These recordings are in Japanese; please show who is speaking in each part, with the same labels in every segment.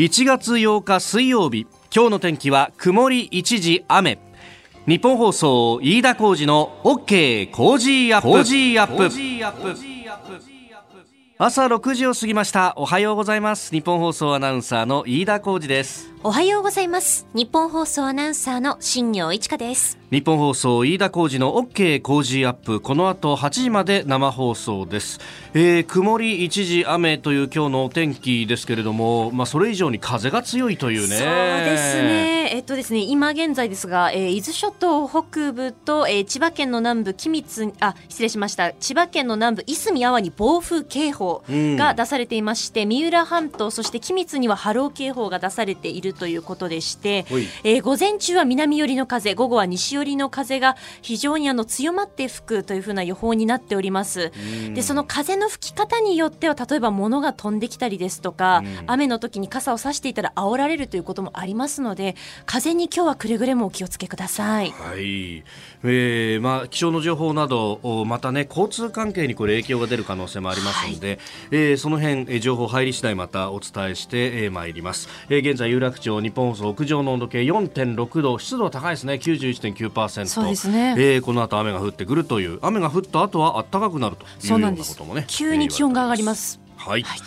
Speaker 1: 1月8日水曜日今日の天気は曇り一時雨。ニッポン放送飯田浩司の OK Cozy Up。朝6時を過ぎました。おはようございます。ニッポン放送アナウンサーの飯田浩司です
Speaker 2: おはようございます。ニッポン放送アナウンサーの新行市佳です。
Speaker 1: ニッポン放送飯田浩司の OK Cozy Up。この後8時まで生放送です、えー、曇り一時雨という今日のお天気ですけれどもまあそれ以上に風が強いというね。
Speaker 2: そうですね。えっとですね今現在ですが、えー、伊豆諸島北部と、えー、千葉県の南部君津あ失礼しました。千葉県の南部いすみ阿波に暴風警報が出されていまして、うん、三浦半島そして君津には波浪警報が出されているということでして、えー、午前中は南寄りの風午後は西寄りの風が非常にあの強まって吹くというふうな予報になっております。でその風の吹き方によっては例えば物が飛んできたりですとか雨の時に傘を差していたら煽られるということもありますので風に今日はくれぐれもお気をつけください。
Speaker 1: はい、えー、まあ気象の情報などまたね交通関係にこれ影響が出る可能性もありますので、はい、えー、その辺情報入り次第またお伝えしてまいります。えー、現在有楽町日本放送屋上の温度計4.6度湿度高いですね。91.9%
Speaker 2: そうですね、
Speaker 1: えー、この後雨が降ってくるという。雨が降った後は暖かくなるというようなこともね
Speaker 2: 急に気温が上がります、
Speaker 1: はい、はい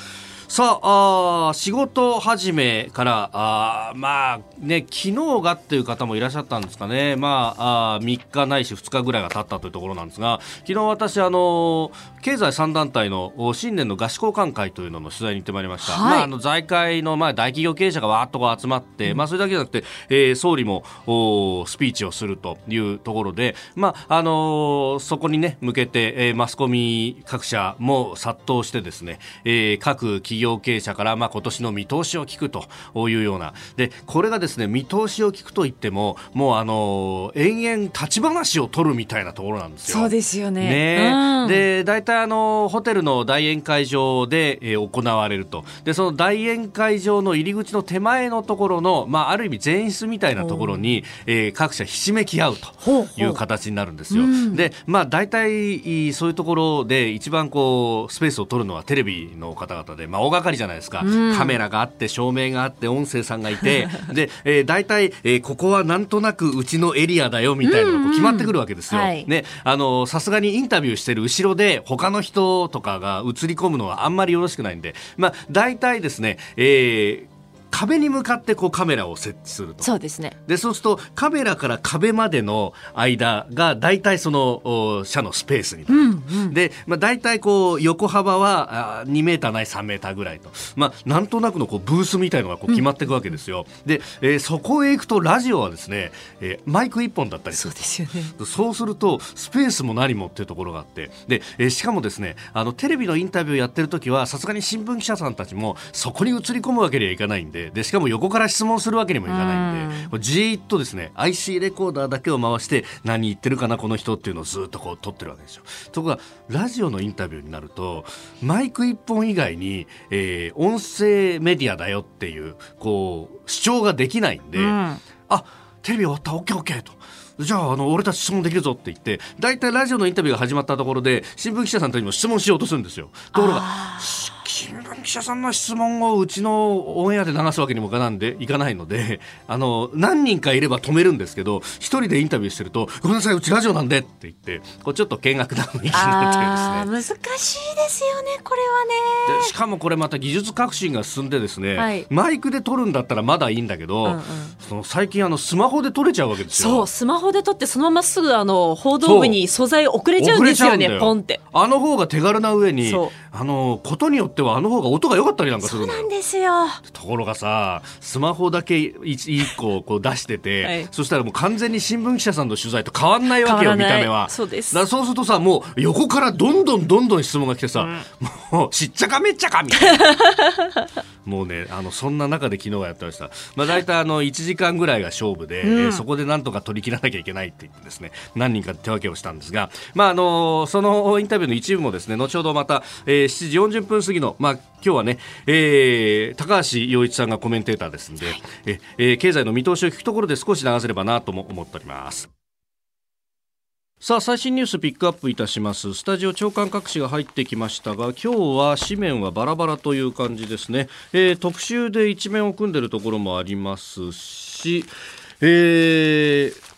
Speaker 1: さああ仕事始めからあまあね昨日がっていう方もいらっしゃったんですかね。まああ3日ないし2日ぐらいが経ったというところなんですが昨日私あの経済3団体の新年の合宿交換会というのの取材に行ってまいりました、はい、まああの財界のまあ大企業経営者がわーっとこう集まって、うん、まあそれだけじゃなくて、えー、総理もおスピーチをするというところでまああのー、そこにね向けて、えー、マスコミ各社も殺到してですね、えー、各企業業経営者から、まあ、今年の見通しを聞くというような。でこれがですね見通しを聞くといってももうあの延々立ち話を取るみたいなところなんですよ。
Speaker 2: そうですよね。
Speaker 1: ね、うん、で大体あのホテルの大宴会場で、えー、行われると。でその大宴会場の入り口の手前のところの、まあ、ある意味前室みたいなところに、えー、各社ひしめき合うという形になるんですよ。ほうほうでまあ大体そういうところで一番こうスペースを取るのはテレビの方々で、まあ、大掛かりじゃないですか、うん、カメラがあって照明があって音声さんがいて。で、えー、大体、えー、ここはなんとなくうちのエリアだよみたいなのが決まってくるわけですよ。うんうんはい、ねあのさすがにインタビューしてる後ろで他の人とかが映り込むのはあんまりよろしくないんで、まあ、大体ですね、えー、壁に向かってこうカメラを設置すると。
Speaker 2: そうですね。
Speaker 1: でそうするとカメラから壁までの間が大体その車のスペースにな。る、うんうん、で、まあ、大体こう横幅は2メーターない3メーターぐらいと、まあ、なんとなくのこうブースみたいのがこう決まっていくわけですよ、うん、で、えー、そこへ行くとラジオはですね、えー、マイク1本だったりする
Speaker 2: そうですよね。
Speaker 1: そうするとスペースも何もっていうところがあって。で、えー、しかもですねあのテレビのインタビューやってる時はさすがに新聞記者さんたちもそこに映り込むわけにはいかないんで。でしかもも横から質問するわけにもいかないんで、うん、じーっとですね IC レコーダーだけを回して何言ってるかなこの人っていうのをずっとこう撮ってるわけですよ。ところがラジオのインタビューになるとマイク一本以外に、えー、音声メディアだよっていうこう主張ができないんで、うん、あテレビ終わった OKOK と。じゃあ、あの、俺たち質問できるぞって言って、大体ラジオのインタビューが始まったところで、新聞記者さんたちにも質問しようとするんですよ。ところが、新聞記者さんの質問をうちのオンエアで流すわけにもいかないんでいかないのであの何人かいれば止めるんですけど一人でインタビューしてるとごめんなさいうちラジオなんでって言ってこうちょっと見学な雰囲気にな
Speaker 2: ってですね。難しいですよねこれは
Speaker 1: ね。しかもこれまた技術革新が進んでですね、はい、マイクで撮るんだったらまだいいんだけど、うんうん、その最近あのスマホで撮れちゃうわけですよ。
Speaker 2: そうスマホで撮ってそのまますぐあの報道部に素材送れちゃうんですよねポンって。
Speaker 1: あの方が手軽な上にあのことによってはあの方が音が良かったりなんかする
Speaker 2: のそうなんですよ。
Speaker 1: ところがさスマホだけ一個こう出してて、はい、そしたらもう完全に新聞記者さんの取材と変わんないわけよ見た目は。
Speaker 2: そうです。
Speaker 1: だそうするとさもう横からどんどんどんどん質問が来てさ、うん、もうしっちゃかめっちゃかみたいな。もうねあのそんな中で昨日はやってました、まあ、大体あの1時間ぐらいが勝負で、うん、えー、そこでなんとか取り切らなきゃいけないって言ってですね何人か手分けをしたんですが、まあ、あのそのインタビューの一部もですね後ほどまた、えー、7時40分過ぎの、まあ、今日はね、えー、高橋洋一さんがコメンテーターですんで、はい、ええー、経済の見通しを聞くところで少し流せればなとも思っております。さあ最新ニュースピックアップいたします。スタジオ長官各紙が入ってきましたが今日は紙面はバラバラという感じですね、えー、特集で一面を組んでいるところもありますし、えー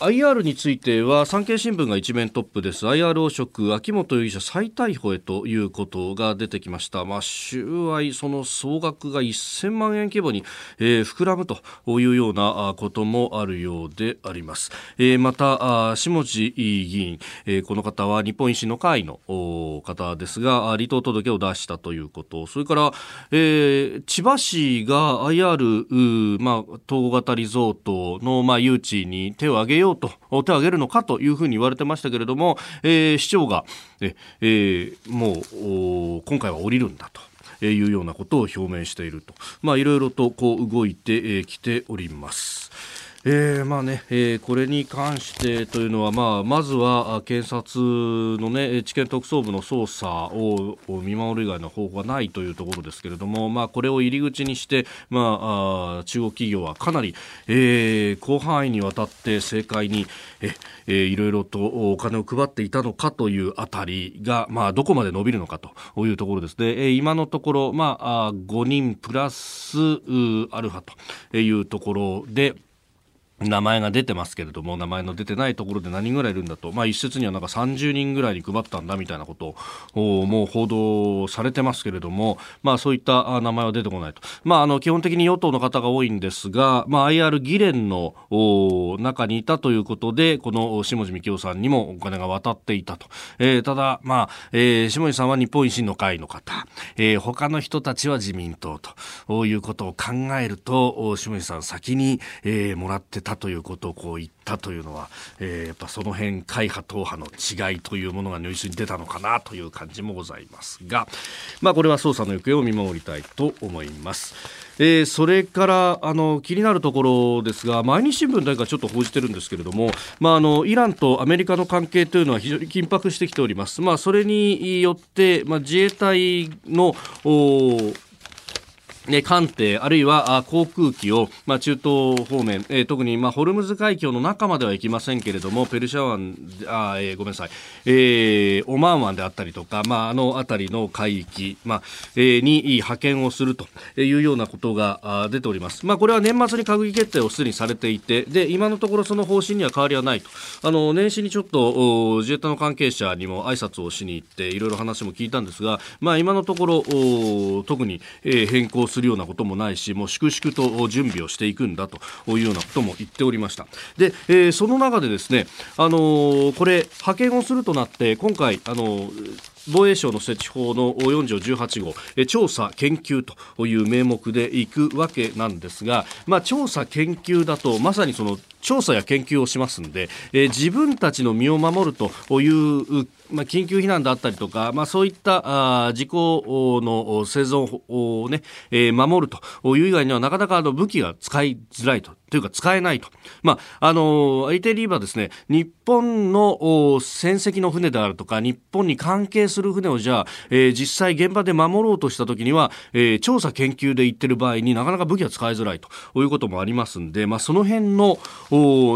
Speaker 1: IR については産経新聞が一面トップです。IR 汚職秋元容疑者再逮捕へということが出てきました。まあ収賄その総額が1000万円規模に、えー、膨らむというようなこともあるようであります、えー、また下地議員、えー、この方は日本維新の会の方ですが離党届を出したということ。それから、えー、千葉市が IR、まあ、統合型リゾートの、まあ、誘致に手を挙げようようと手を挙げるのかというふうに言われてましたけれども、えー、市長がえ、ー、もう今回は降りるんだというようなことを表明していると、まあ、いろいろとこう動いてきております。えーまあねえー、これに関してというのは、まあ、まずは検察の、ね、地検特捜部の捜査を見守る以外の方法はないというところですけれども、まあ、これを入り口にして、まあ、あ中国企業はかなり、えー、広範囲にわたって政界にえ、えー、いろいろとお金を配っていたのかというあたりが、まあ、どこまで伸びるのかというところです。ね、えー、今のところ、まあ、5人プラスアルファというところで、名前が出てますけれども、名前の出てないところで何人ぐらいいるんだと、まあ一説にはなんか30人ぐらいに配ったんだみたいなことを、もう報道されてますけれども、まあそういった名前は出てこないと。まああの基本的に与党の方が多いんですが、まあ IR 議連の中にいたということで、この下地幹夫さんにもお金が渡っていたと。えー、ただ、まあ、えー、下地さんは日本維新の会の方、えー、他の人たちは自民党ということを考えると、下地さん先に、えー、もらってたたということをこう言ったというのは、えー、やっぱその辺会派党派の違いというものが如実に出たのかなという感じもございますが、まあ、これは捜査の行方を見守りたいと思います。えー、それからあの気になるところですが毎日新聞だけがちょっと報じてるんですけれども、まあ、あのイランとアメリカの関係というのは非常に緊迫してきております。まあ、それによって、まあ、自衛隊の、艦艇あるいは航空機を、まあ、中東方面、えー、特に、まあ、ホルムズ海峡の中までは行きませんけれどもペルシャ湾あ、えー、ごめんなさい、えー、オマーン湾であったりとか、まあ、あの辺りの海域、まあえー、に派遣をするというようなことが出ております、まあ、これは年末に閣議決定をすでにされていてで今のところその方針には変わりはないと。あの年始にちょっと自衛隊の関係者にも挨拶をしに行っていろいろ話も聞いたんですが、まあ、今のところ特に、えー、変更するようなこともないしもう粛々と準備をしていくんだというようなことも言っておりました。で、えー、その中でですね、あのー、これ派遣をするとなって今回、あのー防衛省の設置法の4条18号調査研究という名目でいくわけなんですが、まあ、調査研究だとまさにその調査や研究をしますんで、えー、自分たちの身を守るという、まあ、緊急避難だったりとか、まあ、そういったあ事故の生存をね、えー、守るという以外にはなかなかあの武器が使いづらいと。というか使えないと。まあ、あの、相手リーバーですね、日本の戦績の船であるとか、日本に関係する船をじゃあ、えー、実際現場で守ろうとしたときには、えー、調査研究で行ってる場合になかなか武器が使いづらいということもありますんで、まあ、その辺の、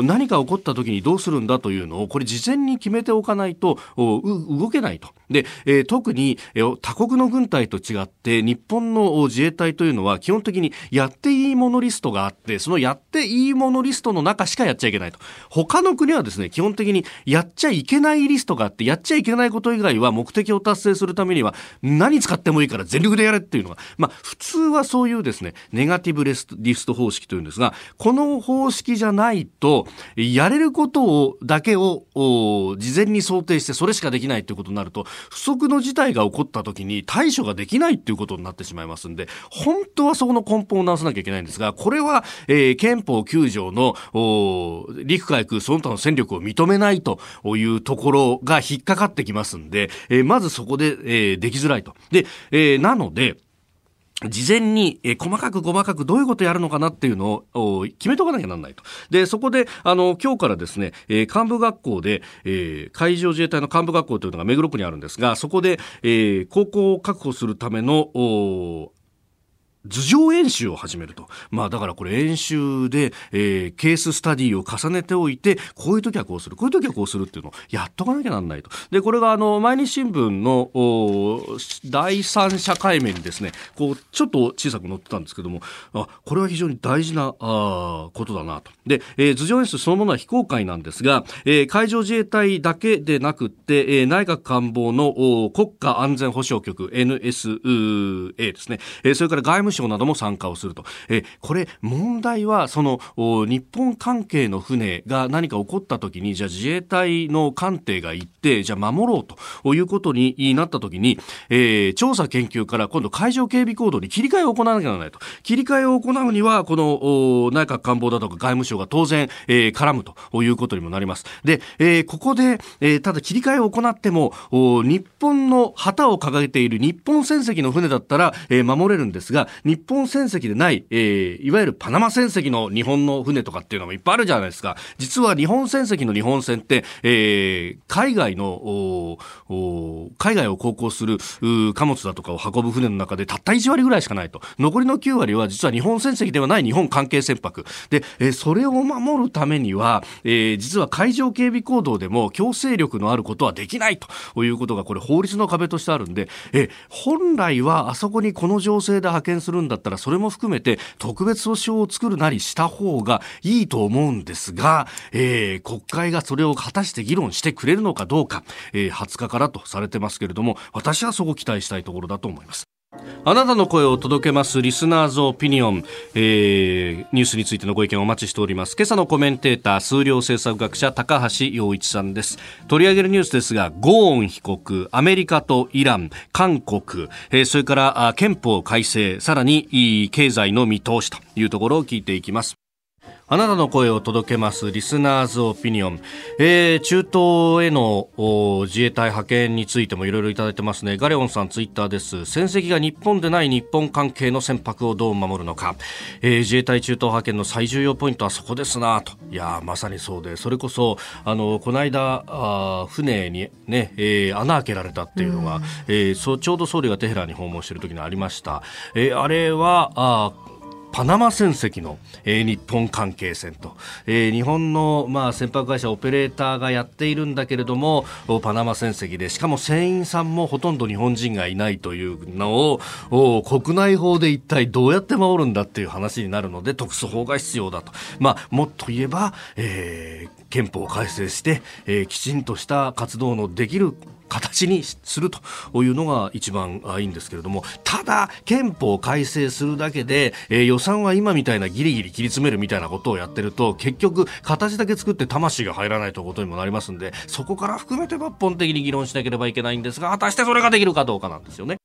Speaker 1: 何か起こった時にどうするんだというのをこれ事前に決めておかないと動けないと。で、えー、特に、えー、他国の軍隊と違って日本の自衛隊というのは基本的にやっていいものリストがあってそのやっていいものリストの中しかやっちゃいけないと。他の国はですね基本的にやっちゃいけないリストがあってやっちゃいけないこと以外は目的を達成するためには何使ってもいいから全力でやれっていうのが。まあ普通はそういうですねネガティブリスト方式というんですがこの方式じゃないとやれることをだけを事前に想定してそれしかできないということになると不測の事態が起こった時に対処ができないっていうことになってしまいますんで、本当はそこの根本を直さなきゃいけないんですが、これは、えー、憲法9条の陸海空その他の戦力を認めないというところが引っかかってきますんで、えー、まずそこで、えー、できづらいと。で、えー、なので、事前に、え細かく細かくどういうことやるのかなっていうのを決めとかなきゃなんないと。で、そこで、あの、今日からですね、えー、幹部学校で、えー、海上自衛隊の幹部学校というのが目黒区にあるんですが、そこで、えー、高校を確保するための、頭上演習を始めると。まあだからこれ演習で、えー、ケーススタディを重ねておいて、こういう時はこうする、こういう時はこうするっていうのをやっとかなきゃなんないと。で、これがあの、毎日新聞の第三社会面にですね、こう、ちょっと小さく載ってたんですけども、あ、これは非常に大事な、あことだなと。で、えー、頭上演習そのものは非公開なんですが、えー、海上自衛隊だけでなくって、えー、内閣官房の国家安全保障局 NSA ですね、えー、それから外務省なども参加をすると。え、これ、問題は、その、日本関係の船が何か起こった時に、じゃあ自衛隊の艦艇が行って、じゃあ守ろうということになった時に、えー、調査研究から今度海上警備行動に切り替えを行わなきゃならないと。切り替えを行うには、この内閣官房だとか外務省が当然、えー、絡むということにもなります。で、えー、ここで、え、ただ切り替えを行っても、日本の旗を掲げている日本船籍の船だったら、え、守れるんですが、日本船籍でない、えー、いわゆるパナマ船籍の日本の船とかっていうのもいっぱいあるじゃないですか。実は日本船籍の日本船って、えー、海外の、海外を航行する貨物だとかを運ぶ船の中でたった1割ぐらいしかないと。残りの9割は実は日本船籍ではない日本関係船舶。で、えー、それを守るためには、えー、実は海上警備行動でも強制力のあることはできないということがこれ法律の壁としてあるんで、えー、本来はあそこにこの情勢で派遣するるんだったらそれも含めて特別訴訟を作るなりした方がいいと思うんですが、えー、国会がそれを果たして議論してくれるのかどうか、えー、20日からとされてますけれども私はそこを期待したいところだと思います。あなたの声を届けますリスナーズオピニオン、えー、ニュースについてのご意見をお待ちしております。今朝のコメンテーター数量政策学者高橋洋一さんです。取り上げるニュースですがゴーン被告アメリカとイラン韓国、えー、それから憲法改正さらに経済の見通しというところを聞いていきます。あなたの声を届けますリスナーズオピニオン、えー、中東への自衛隊派遣についてもいろいろいただいてますね。ガレオンさんツイッターです。戦績が日本でない日本関係の船舶をどう守るのか、えー、自衛隊中東派遣の最重要ポイントはそこですなと。いやまさにそうで。それこそあのこの間あ船にね、えー、穴開けられたっていうのが、えー、そちょうど総理がテヘランに訪問している時にありました、えー、あれはあパナマ船籍の、えー、日本関係船と、えー、日本の、まあ、船舶会社オペレーターがやっているんだけれどもパナマ船籍でしかも船員さんもほとんど日本人がいないというのを国内法で一体どうやって守るんだっていう話になるので特措法が必要だと、まあ、もっと言えば、えー、憲法を改正して、えー、きちんとした活動のできる形にするというのが一番いいんですけれどもただ憲法改正するだけで、えー、予算は今みたいなギリギリ切り詰めるみたいなことをやってると結局形だけ作って魂が入らないということにもなりますんでそこから含めて抜本的に議論しなければいけないんですが果たしてそれができるかどうかなんですよね。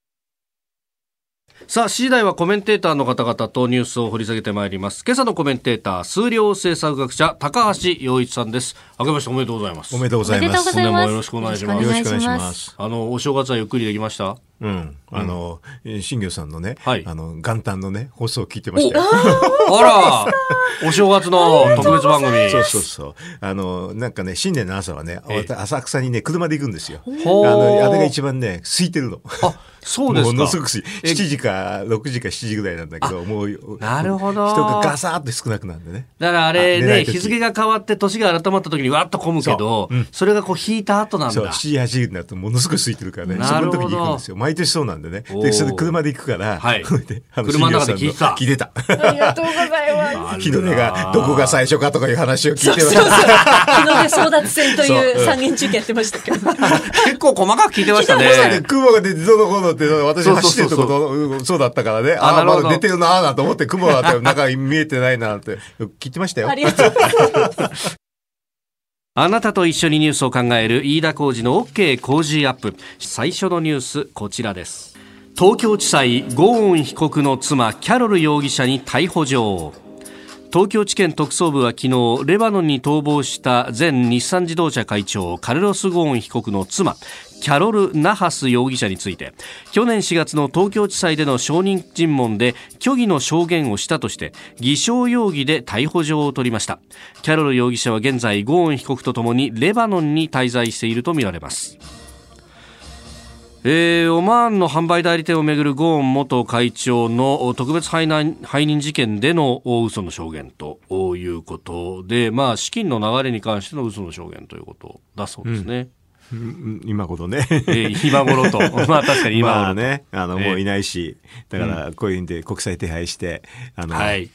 Speaker 1: さあ、次第はコメンテーターの方々とニュースを掘り下げてまいります。今朝のコメンテーター、数量政策学者、高橋洋一さんです。明けましておめでとうございます。
Speaker 3: おめでとうございます。
Speaker 2: 本年
Speaker 1: もよろしくお願いします。
Speaker 3: よろしくお願いします。
Speaker 1: あの、お正月はゆっくりできました？
Speaker 3: うん。あの、新業さんのね、はい、あの、元旦のね、放送を聞いてましたよ。
Speaker 1: あらお正月の特別番組。
Speaker 3: そうそうそう。あの、なんかね、新年の朝はね、浅草にね、車で行くんですよ。あの、あれが一番ね、空いてるの。
Speaker 1: あ、そうですか。
Speaker 3: ものすごく7時か6時か7時ぐらいなんだけど、もう、
Speaker 1: なるほど。
Speaker 3: 人がガサーって少なくなるんでね。
Speaker 1: だからあれね、日付が変わって年が改まった時にわっと混むけど、それがこう引いた後なんだ。そう、7
Speaker 3: 時8時になるとものすごく空いてるからね。その時に行くんですよ。毎年そうなんでね。で、それ車で行くから、
Speaker 1: はい、車の中で聞いてた。
Speaker 3: 聞いてた。
Speaker 2: ありがとうございます。
Speaker 3: 日の出がどこが最初かとかいう話を聞いてま
Speaker 2: した。日の出争奪戦という三元中継やってましたけど。
Speaker 1: 結構細かく聞いてましたね。
Speaker 3: 雲が出てどのこのって私走ってるとこそうだったからね。ああ、まだ出てるなーなと思って雲が中 見えてないなって聞いてましたよ。
Speaker 2: ありがとうございます。
Speaker 1: あなたと一緒にニュースを考える飯田浩二の OK 工事アップ最初のニュースこちらです東京地裁ゴーン被告の妻キャロル容疑者に逮捕状東京地検特捜部は昨日レバノンに逃亡した前日産自動車会長カルロス・ゴーン被告の妻キャロル・ナハス容疑者について去年4月の東京地裁での証人尋問で虚偽の証言をしたとして偽証容疑で逮捕状を取りました。キャロル容疑者は現在ゴーン被告とともにレバノンに滞在しているとみられます。えー、オマーンの販売代理店をめぐるゴーン元会長の特別背任事件での嘘の証言ということで、まあ、資金の流れに関しての嘘の証言ということだそうですね。
Speaker 3: うん、今頃ね。
Speaker 1: えー、今頃と。まあ確かに今頃
Speaker 3: ね。あの、もういないし、だからこういうんで国際手配して、あの、はい、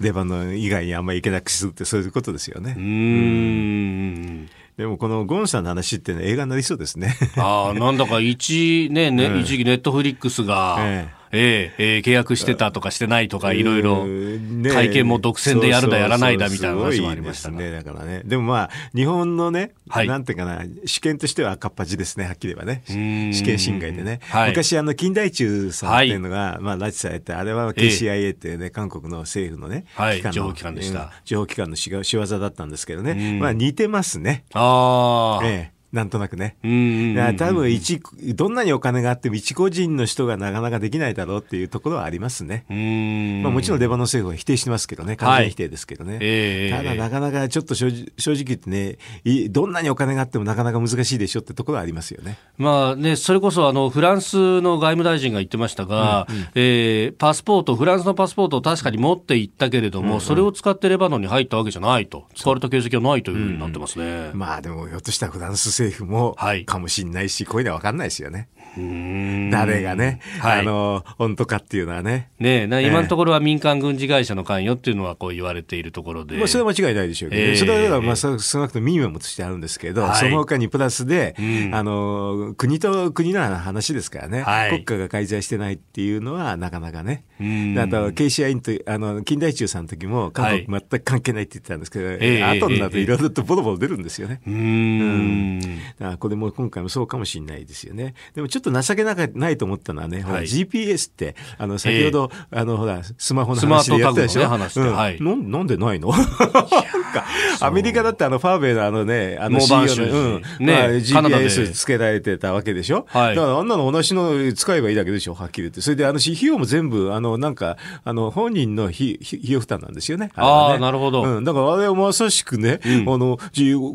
Speaker 3: 出番の以外にあんまり行けなくするってそういうことですよね。うん。でもこのゴンさんの話って映画になりそうですね。
Speaker 1: ああ、なんだか一、ね、ね、うん、一時ネットフリックスが、えええええー、契約してたとかしてないとか、いろいろ、会見も独占でやるだやらないだみたいな話もありました
Speaker 3: ね。だからね。でもまあ、日本のね、はい、なんていうかな、試験としては赤っ端ですね、はっきり言えばね。試験侵害でね。はい、昔、あの、金大中さんっていうのが、はい、まあ、拉致されて、あれは KCIA っていうね、韓国の政府のね、
Speaker 1: はい、情報機関でした。
Speaker 3: 情報機関の仕業だったんですけどね。まあ、似てますね。ああ。ええなんとなくね。うん。多分一、どんなにお金があっても一個人の人がなかなかできないだろうっていうところはありますね。うん。まあもちろんレバノン政府は否定してますけどね。完全否定ですけどね。はいえー、ただなかなかちょっと正直正直言ってね、どんなにお金があってもなかなか難しいでしょってところはありますよね。
Speaker 1: まあね、それこそあの、フランスの外務大臣が言ってましたが、うんうん、えー、パスポート、フランスのパスポートを確かに持って行ったけれども、うんうん、それを使ってレバノンに入ったわけじゃないと。使われた形跡はないというふうになってますね。うん
Speaker 3: うん、まあでも、ひょっとしたらフランス政府も、はいかもしれないし、こういうのは分かんないですよね。誰がね、はい、あの、本当かっていうのはね。
Speaker 1: ね今のところは民間軍事会社の関与っていうのはこう言われているところで。
Speaker 3: まあ、それは間違いないでしょうけど、ね、えー、それはまあ少なくともミニマムとしてあるんですけど、はい、その他にプラスで、うん、あの、国と国の話ですからね、はい、国家が介在してないっていうのはなかなかね。あと、KCI と、あの、近代中さんの時も、韓国全く関係ないって言ってたんですけど、はい、後になるといろいろとボロボロ出るんですよね。うん。うん、これも今回もそうかもしれないですよね。でもちょっと情けなかないと思ったのはね、はい、GPS って、あの、先ほど、えー、あの、ほら、スマホの話でやったでしょ、ね、話うん。はい、ななんでないの？アメリカだってあの、ファーベイのあのね、あの CEO の、うん、ね、まあ、GPS つけられてたわけでしょ？はい、だからあんなの同じの使えばいいだけでしょはっきり言って。それで、あの、費用も全部、あの、なんか、あの、本人の費用負担なんですよね。
Speaker 1: ああ、ね、なるほど。
Speaker 3: うん。だからあれはまさしくね、うん、あの、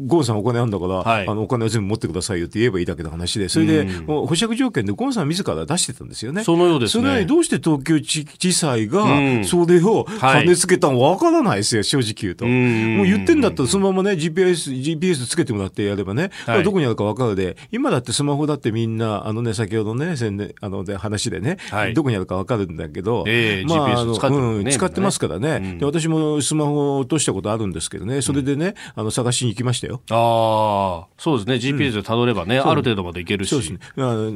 Speaker 3: ゴンさんお金あるんだから、はい、あの、お金は全部持ってくださいよって言えばいいだけの話で、それで、うん、保釈条件でゴンさん自ら出してたんですよね。
Speaker 1: そのようですね。
Speaker 3: それどうして東京地裁が、それを金つけたのわからないですよ、正直言うと。もう言ってんだったらそのままね、GPS、GPS つけてもらってやればね、はい、どこにあるかわかるで、今だってスマホだってみんな、あのね、先ほどね、宣伝、あの、で話でね、はい、どこにあるかわかるんだけど、
Speaker 1: えー、まあ、あの、使って、
Speaker 3: ねうん、使ってますからね、うん、で。私もスマホを落としたことあるんですけどね、それでね、あの、探しに行きましたよ。
Speaker 1: ああ、そうですね、GPS で辿ればね、ある程度まで行けるし。そうですね。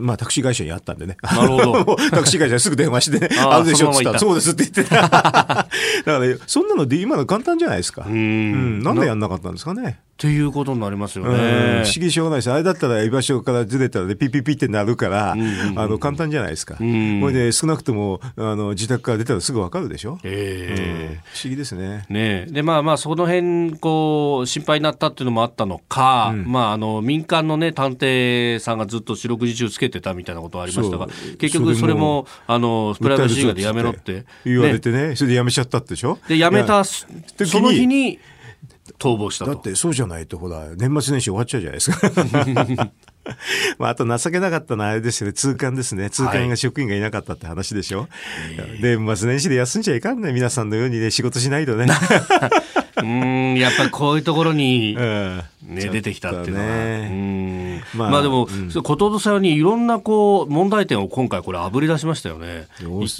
Speaker 3: まあ、タクシー会社にあったんでね。
Speaker 1: なるほど。
Speaker 3: タクシー会社にすぐ電話してね、あるでしょって言ったら、そうですって言ってた。だから、ね、そんなので今の簡単じゃないですか。うん。なんでやんなかったんですかね。
Speaker 1: っていうことになりますよね。
Speaker 3: 不思議しょうがないです。あれだったら居場所からずれたら、ね、ピピピってなるから、あの、簡単じゃないですか。これで少なくとも、あの、自宅から出たらすぐわかるでしょ。ええー、不思議ですね。
Speaker 1: ねで、まあまあ、その辺、こう、心配になったっていうのもあったのか、うん、まあ、あの、民間のね、探偵さんがずっと四六時中つけてたみたいなことはありましたが、結局それも、あの、プライバシーでやめろって。
Speaker 3: 言われてね、それでやめちゃったでしょ？
Speaker 1: で、やめた、その日に、逃亡した
Speaker 3: だってそうじゃないとほら年末年始終わっちゃうじゃないですか まあ、あと情けなかったのはあれですよね、通関ですね。通関が職員がいなかったって話でしょ。はい、で、年始で休んじゃいかんね。皆さんのようにね、仕事しないとね。
Speaker 1: うん、やっぱりこういうところに、ね、うん、出てきたっていうのは。ね、まあ、まあでも、うん、こととさにいろんなこう、問題点を今回これあぶり出しましたよね。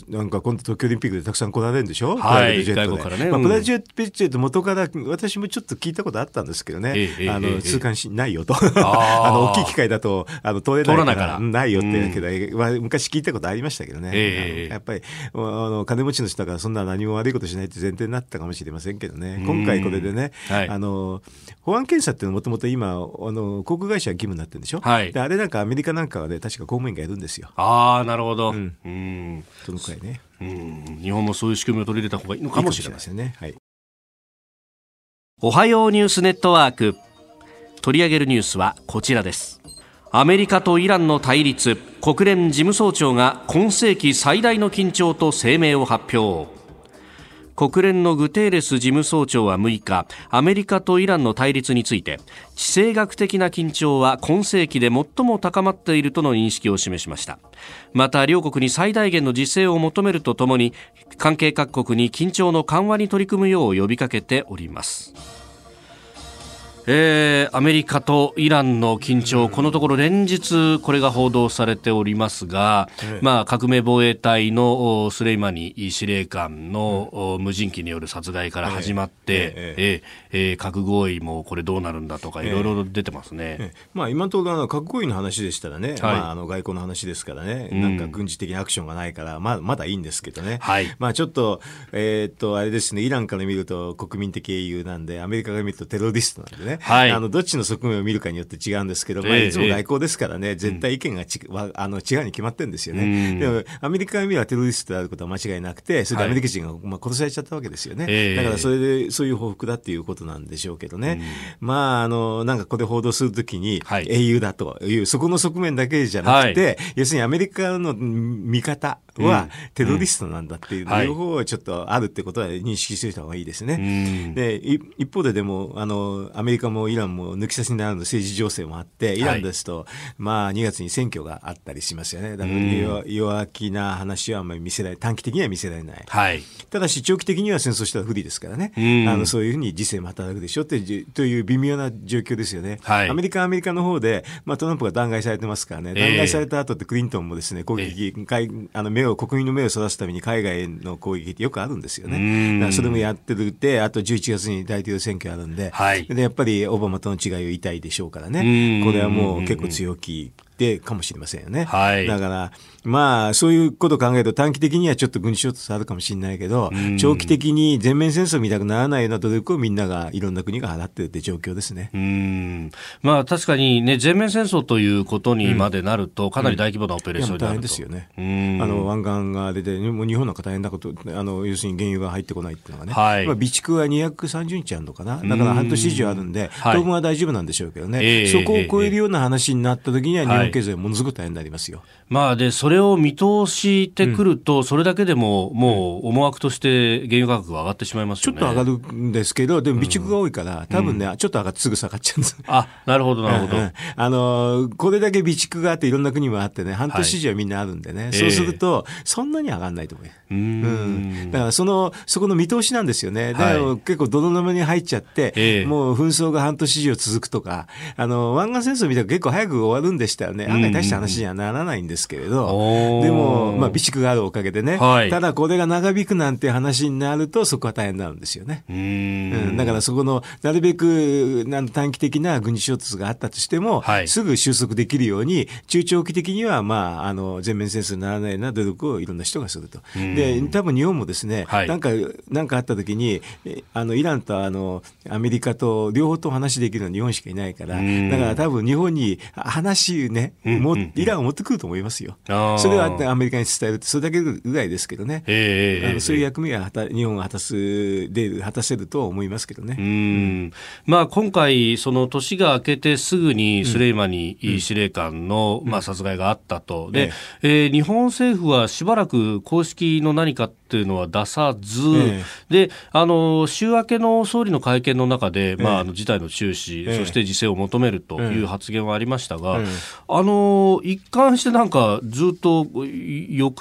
Speaker 3: なんか今度東京オリンピックでたくさん来られるんでしょ
Speaker 1: はい、外国からね。
Speaker 3: まあ、プライベート元から私もちょっと聞いたことあったんですけどね。ええ、あの、通関しないよと。あの、大きい機械だと、あの、通れないから、ないよってだけど、うん、昔聞いたことありましたけどね。え、やっぱり、あの、金持ちの人だからそんな何も悪いことしないって前提になったかもしれませんけどね。今回これでね、はい、あの保安検査っていうのはもともと今あの航空会社は義務になってるんでしょ、はい、であれなんかアメリカなんかはね確か公務員がやるんですよ。
Speaker 1: ああなるほど、う
Speaker 3: ん、うん。そのくらいね。
Speaker 1: うん。日本もそういう仕組みを取り入れた方がいいのかもしれません。ね。はい。
Speaker 2: おはようニュースネットワーク。取り上げるニュースはこちらですアメリカとイランの対立国連事務総長が今世紀最大の緊張と声明を発表。
Speaker 1: 国連のグテーレス事務総長は6日アメリカとイランの対立について地政学的な緊張は今世紀で最も高まっているとの認識を示しました。また両国に最大限の自制を求めるとともに関係各国に緊張の緩和に取り組むよう呼びかけております。えー、アメリカとイランの緊張、このところ連日これが報道されておりますが、まあ、革命防衛隊のスレイマニ司令官の無人機による殺害から始まって、えええ核合意もこれどうなるんだとかいろいろ出てますね、
Speaker 3: まあ、今のところ核合意の話でしたらね、まあ、あの外交の話ですからね、なんか軍事的なアクションがないから、まあ、まだいいんですけどね、はい、まあ、ちょっと、えー、っとあれですねイランから見ると国民的英雄なんでアメリカから見るとテロリストなんでね。はい、あのどっちの側面を見るかによって違うんですけど、まあ、いつも外交ですからね、絶対意見がち、うん、あの違うに決まってるんですよね。でもアメリカが見ればテロリストであることは間違いなくて、それでアメリカ人が、まあ、殺されちゃったわけですよね。だからそれでそういう報復だっていうことなんでしょうけどね。まあ、あの、なんかここで報道するときに、英雄だという、そこの側面だけじゃなくて、要するにアメリカの見方はテロリストなんだっていう、両方ちょっとあるってことは認識しておいた方がいいですね。で、一方ででも、あの、アメリカもイランも抜き差しになる政治情勢もあって、イランですと、はい、まあ、2月に選挙があったりしますよね。だから弱気な話はあんまり見せられ、短期的には見せられない。はい、ただし、長期的には戦争したら不利ですからね。あのそういうふうに時勢も働くでしょってという微妙な状況ですよね。はい、アメリカはアメリカの方で、まあ、トランプが弾劾されてますからね、弾劾された後ってクリントンもですね、攻撃、えー、あの目を、国民の目をそらすために海外への攻撃ってよくあるんですよね。それもやってるって、あと11月に大統領選挙あるんで、はい、でやっぱりオバマとの違いを言いたいでしょうからね、これはもう結構強気でかもしれませんよね。はい、だから、まあ、そういうことを考えると短期的にはちょっと軍事衝突あるかもしれないけど、長期的に全面戦争見たくならないような努力をみんなが、いろんな国が払ってるって状況ですね。
Speaker 1: うんまあ、確かにね、全面戦争ということにまでなると、かなり大規模なオペレーションになると、
Speaker 3: 大変ですよね。あの、湾岸が出て、もう日本なんか大変なこと、あの、要するに原油が入ってこないっていうのがね。はい、まあ、備蓄は230日あるのかな。だから半年以上あるんで、当分は大丈夫なんでしょうけどね。えー、そこを超えるような話になった時には、日本関係税ものすごく大変になりますよ。
Speaker 1: まあ、で、それを見通してくると、それだけでも、もう思惑として原油価格が上がってしまいます、
Speaker 3: ね、ちょっと上がるんですけど、でも備蓄が多いから、多分ね、ちょっと上がってすぐ下がっちゃうんです。
Speaker 1: あ、なるほど、なるほど。
Speaker 3: あの、これだけ備蓄があって、いろんな国もあってね、半年以上みんなあるんでね、はい、そうすると、そんなに上がらないと思う。うん。だから、その、そこの見通しなんですよね。だから、結構泥沼に入っちゃって、もう紛争が半年以上続くとか、あの、湾岸戦争見たら結構早く終わるんでしたよね。案外大した話にはならないんですけれど、でも、まあ、備蓄があるおかげでね、はい、ただこれが長引くなんて話になると、そこは大変になるんですよね。うん、だからそこの、なるべく短期的な軍事衝突があったとしても、はい、すぐ収束できるように、中長期的には、まあ、あの全面戦争にならないような努力をいろんな人がすると。で、多分日本もですね、はい、なんか、なんかあった時に、あのイランとあのアメリカと両方と話できるのは日本しかいないから、だから多分日本に話ね、もイランを持ってくると思いますよ。それはアメリカに伝えるって、それだけぐらいですけどね、えー、あのそういう役目は日本が果たすで果たせると思いますけどね。うん。
Speaker 1: まあ、今回、その年が明けてすぐにスレイマニ司令官の、まあ、殺害があったと、で、えー、日本政府はしばらく公式の何かっていうのは出さず、であの週明けの総理の会見の中で、まあ、あの事態の注視、そして自制を求めるという発言はありましたが、あの一貫してなんかずっと抑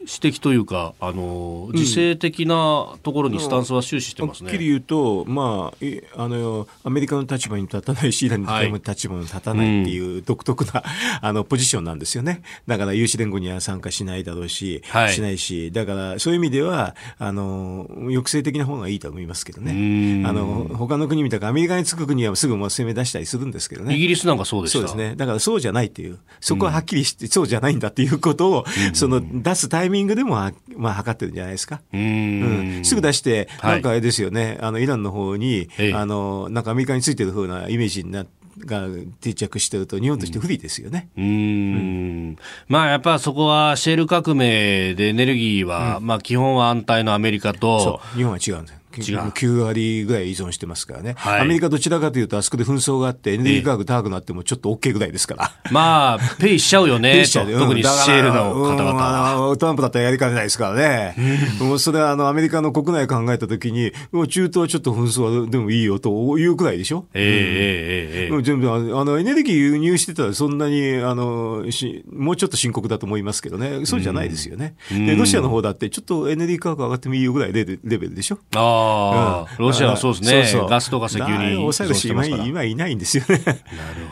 Speaker 1: 指摘というか、あの自制的なところにスタンスは終始してますね、
Speaker 3: はっきり言うと、まあ、あのアメリカの立場に立たないし、イランの立場に立たないっていう独特な、あのポジションなんですよね。だから有志連合には参加しないだろうし、はい、しないし、だからそういう意味ではあの抑制的な方がいいと思いますけどね。あの他の国みたいにアメリカにつく国はすぐもう攻め出したりするんですけどね。
Speaker 1: イギリスなんかそうで
Speaker 3: すそうですね。だからそうじゃないっていう、そこははっきりして、そうじゃないんだっていうことを、その出すタイミングでも、まあ、測ってるんじゃないですか。うん,、すぐ出して、なんかあれですよね、はい、あの、イランの方に、あの、なんかアメリカについてるふうなイメージになって、が定着してると日本として不利ですよね。うん、
Speaker 1: うん。まあやっぱそこはシェール革命でエネルギーは、うん、まあ基本は安泰のアメリカと。
Speaker 3: 日本は違うんです9割ぐらい依存してますからね、はい、アメリカどちらかというと、あそこで紛争があって、エネルギー価格高くなってもちょっと OK ぐらいですから。
Speaker 1: まあ、ペイしちゃうよね、特にシェールの方々
Speaker 3: は、トランプだったらやりかねないですからね、もうそれはあのアメリカの国内考えたときに、もう中東はちょっと紛争はでもいいよというくらいでしょ？ええええ全部あのエネルギー輸入してたらそんなにあのしもうちょっと深刻だと思いますけどね、そうじゃないですよね。でロシアの方だってちょっとエネルギー価格上がってもいいよぐらいレベルでしょ？
Speaker 1: ああ、うん、ロシアはそうですね。そうそうガスとか石油に
Speaker 3: 抑える人今今いないんですよね。なる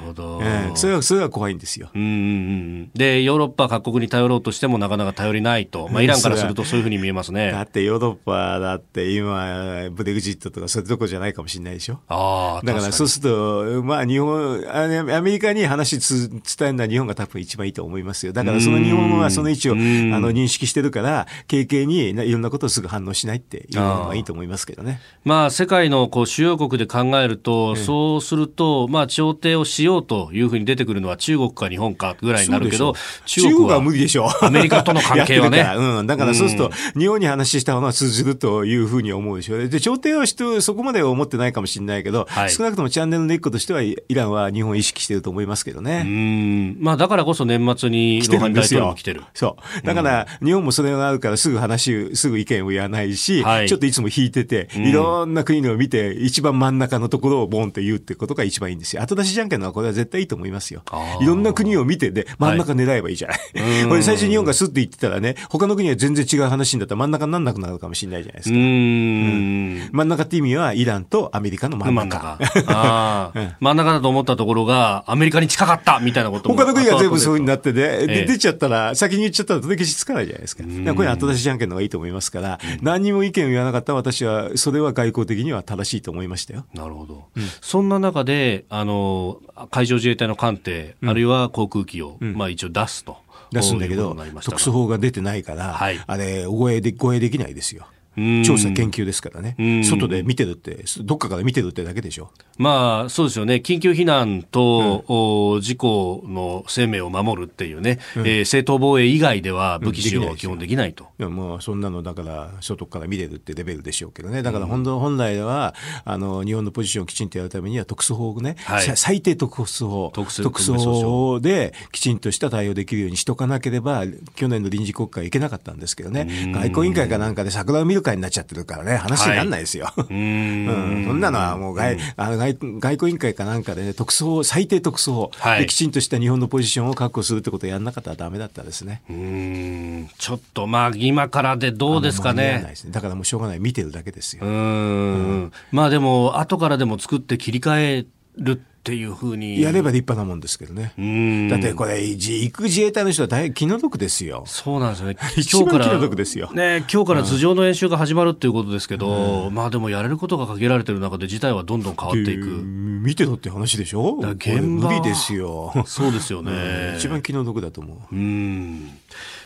Speaker 1: ほど、
Speaker 3: えー、それはそれは怖いんですよ。うん
Speaker 1: うんでヨーロッパ各国に頼ろうとしてもなかなか頼りないと、まあイランからするとそういうふうに見えますね。
Speaker 3: だってヨーロッパだって今ブレグジットとかそういうとこじゃないかもしれないでしょ。ああ、だからそうするとまあ日本アメリカに話つ伝えるのは日本が多分一番いいと思いますよ。だからその日本はその位置をあの認識してるから経験にいろんなことをすぐ反応しないっていうのがいいと思いますけどね。
Speaker 1: まあ世界のこう主要国で考えると、そうすると、まあ、調停をしようというふうに出てくるのは中国か日本かぐらいになるけど、
Speaker 3: 中国は無理でしょ。
Speaker 1: アメリカとの関係はね。
Speaker 3: うん。だからそうすると、日本に話した方が通じるというふうに思うでしょう。で、調停はしてそこまで思ってないかもしれないけど、はい、少なくともチャンネルの一個としては、イランは日本を意識してると思いますけどね。う
Speaker 1: ん。まあ、だからこそ年末にロハン大統領来てる。
Speaker 3: そう。だから、日本もそれがあるからすぐ話、すぐ意見を言わないし、はい、ちょっといつも引いてて、いろんな国のを見て、一番真ん中のところをボンって言うってことが一番いいんですよ。後出しじゃんけんのはこれは絶対いいと思いますよ。いろんな国を見てで、真ん中狙えばいいじゃない。はい、これ最初日本がスッて言ってたらね、他の国は全然違う話になったら真ん中にならなくなるかもしれないじゃないですか。うん、真ん中って意味はイランとアメリカの真ん中。真ん
Speaker 1: 中。真ん中だと思ったところがアメリカに近かったみたいなこと
Speaker 3: 他の国が全部そうになってね、で出ちゃったら、先に言っちゃったら取り消しつかないじゃないですか。これ後出しじゃんけんの方がいいと思いますから、何にも意見を言わなかった私は、それは外交的には正しいと思いましたよ。
Speaker 1: なるほど。うん、そんな中で、あの、海上自衛隊の艦艇、あるいは航空機を、まあ一応出すと。
Speaker 3: 出すんだけど、特措法が出てないから、はい、あれ、護衛で、護衛できないですよ。調査研究ですからね、外で見てるって、どっかから見てるってだけでしょ。
Speaker 1: まあ、そうですよね、緊急避難と、うん、事故の生命を守るっていうね、うん、えー、正当防衛以外では武器使用は基本できないと。
Speaker 3: いやもうそんなの、だから、外から見てるってレベルでしょうけどね、だから本当、本来はあの日本のポジションをきちんとやるためには、特措法ね、はい、最低特措法、特措法できちんとした対応できるようにしとかなければ、去年の臨時国会、いけなかったんですけどね、外交委員会かなんかで桜を見る会になっちゃってるからね、話にならないですよ。はい、うん、そんなのはもう外、あの外外交委員会かなんかで、ね、特措最低特措はい、きちんとした日本のポジションを確保するってことをやらなかったらだめだったですね。う
Speaker 1: ん。ちょっとまあ、今からでどうですかね。
Speaker 3: ね。だからもうしょうがない、見てるだけですよ。う
Speaker 1: ん。まあでも、後からでも作って切り替えるっていうふうに
Speaker 3: やれば立派なもんですけどね。だってこれ、行く自衛隊の人は大気の毒ですよ。
Speaker 1: そうなんですよね。
Speaker 3: 今日から、気の毒ですよ。
Speaker 1: ね、今日から頭上の演習が始まるっていうことですけど、うん、まあでもやれることが限られてる中で事態はどんどん変わっていく。
Speaker 3: 見てろって話でしょ？現場無理ですよ。
Speaker 1: そうですよね。
Speaker 3: 一番気の毒だと思う。うん